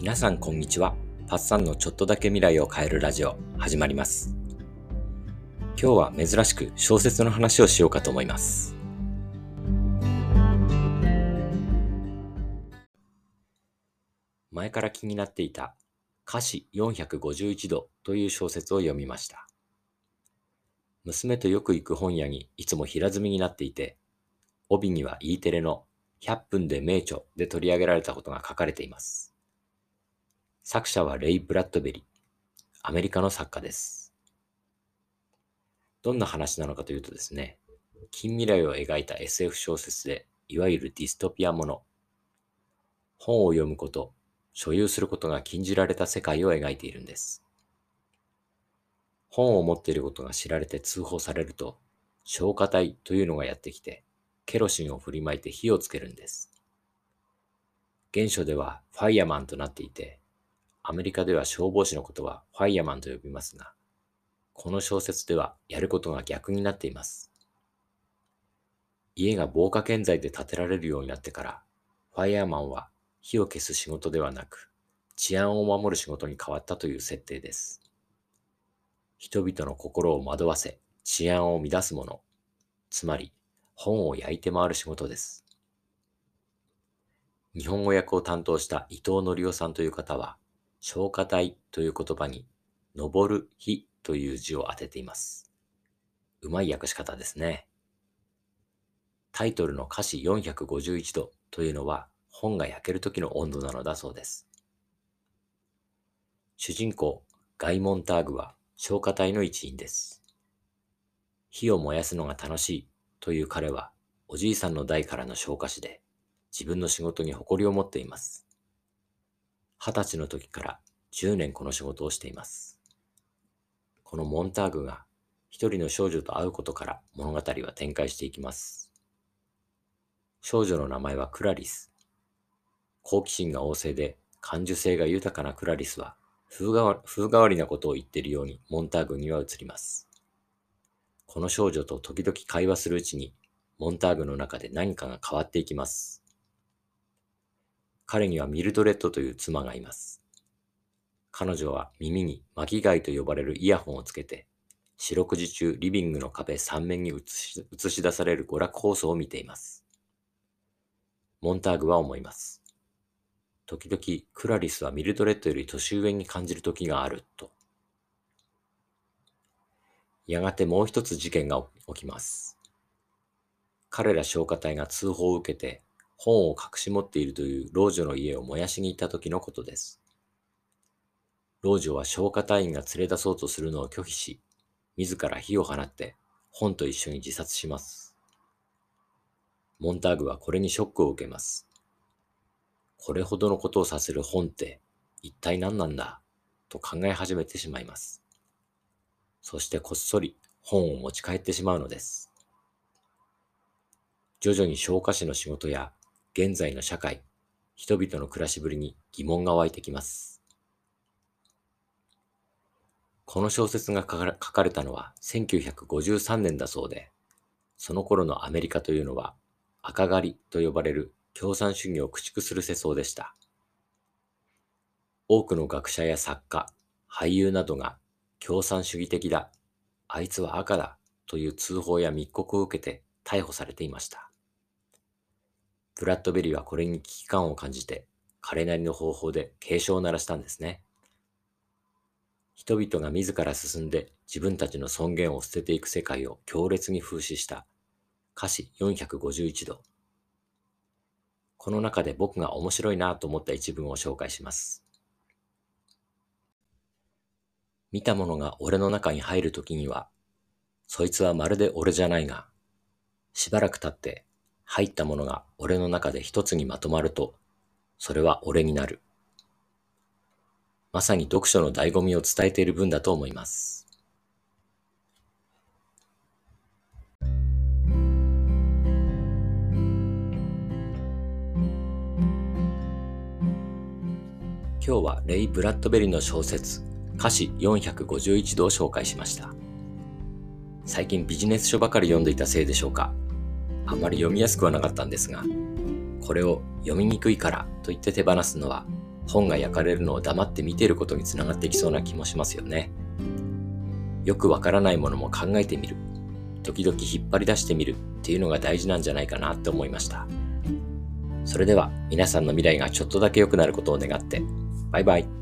皆さんこんにちは。パッサンのちょっとだけ未来を変えるラジオ始まります。今日は珍しく小説の話をしようかと思います。前から気になっていた歌詞451度という小説を読みました。娘とよく行く本屋にいつも平積みになっていて、帯には E テレの100分で名著で取り上げられたことが書かれています。作者はレイ・ブラッドベリー、アメリカの作家です。どんな話なのかというとですね、近未来を描いた SF 小説で、いわゆるディストピアもの。本を読むこと、所有することが禁じられた世界を描いているんです。本を持っていることが知られて通報されると、消火隊というのがやってきて、ケロシンを振りまいて火をつけるんです。原書ではファイヤマンとなっていて、アメリカでは消防士のことはファイヤマンと呼びますが、この小説ではやることが逆になっています。家が防火建材で建てられるようになってから、ファイヤーマンは火を消す仕事ではなく、治安を守る仕事に変わったという設定です。人々の心を惑わせ、治安を乱すもの、つまり本を焼いて回る仕事です。日本語訳を担当した伊藤則夫さんという方は、消火隊という言葉に、登る日という字を当てています。うまい訳し方ですね。タイトルの歌詞451度というのは本が焼ける時の温度なのだそうです。主人公、ガイ・モンターグは消火隊の一員です。火を燃やすのが楽しいという彼は、おじいさんの代からの消火士で、自分の仕事に誇りを持っています。二十歳の時から10年この仕事をしています。このモンターグが一人の少女と会うことから物語は展開していきます。少女の名前はクラリス。好奇心が旺盛で感受性が豊かなクラリスは風変わりなことを言っているようにモンターグには映ります。この少女と時々会話するうちに、モンターグの中で何かが変わっていきます。彼にはミルドレッドという妻がいます。彼女は耳に巻貝と呼ばれるイヤホンをつけて、四六時中リビングの壁三面に映し映し出される娯楽放送を見ています。モンターグは思います。時々クラリスはミルドレッドより年上に感じる時があると。やがてもう一つ事件が起きます。彼ら消火隊が通報を受けて本を隠し持っているという老女の家を燃やしに行った時のことです。老女は消火隊員が連れ出そうとするのを拒否し、自ら火を放って本と一緒に自殺します。モンターグはこれにショックを受けます。これほどのことをさせる本って一体何なんだ？と考え始めてしまいます。そしてこっそり本を持ち帰ってしまうのです。徐々に消化師の仕事や現在の社会、人々の暮らしぶりに疑問が湧いてきます。この小説が書かれたのは1953年だそうで、その頃のアメリカというのは赤狩りと呼ばれる共産主義を駆逐する世相でした。多くの学者や作家、俳優などが共産主義的だ、あいつは赤だという通報や密告を受けて逮捕されていました。ブラッドベリーはこれに危機感を感じて、彼なりの方法で警鐘を鳴らしたんですね。人々が自ら進んで自分たちの尊厳を捨てていく世界を強烈に風刺した歌詞451度。この中で僕が面白いなと思った一文を紹介します。見たものが俺の中に入るときには、そいつはまるで俺じゃないが、しばらく経って入ったものが俺の中で一つにまとまると、それは俺になる。まさに読書の醍醐味を伝えている文だと思います。今日はレイ・ブラッドベリの小説歌詞451度を紹介しました。最近ビジネス書ばかり読んでいたせいでしょうか。あまり読みやすくはなかったんですが、これを読みにくいからと言って手放すのは本が焼かれるのを黙って見ていることにつながってきそうな気もしますよね。よくわからないものも考えてみる。時々引っ張り出してみるっていうのが大事なんじゃないかなって思いました。それでは皆さんの未来がちょっとだけ良くなることを願って、バイバイ。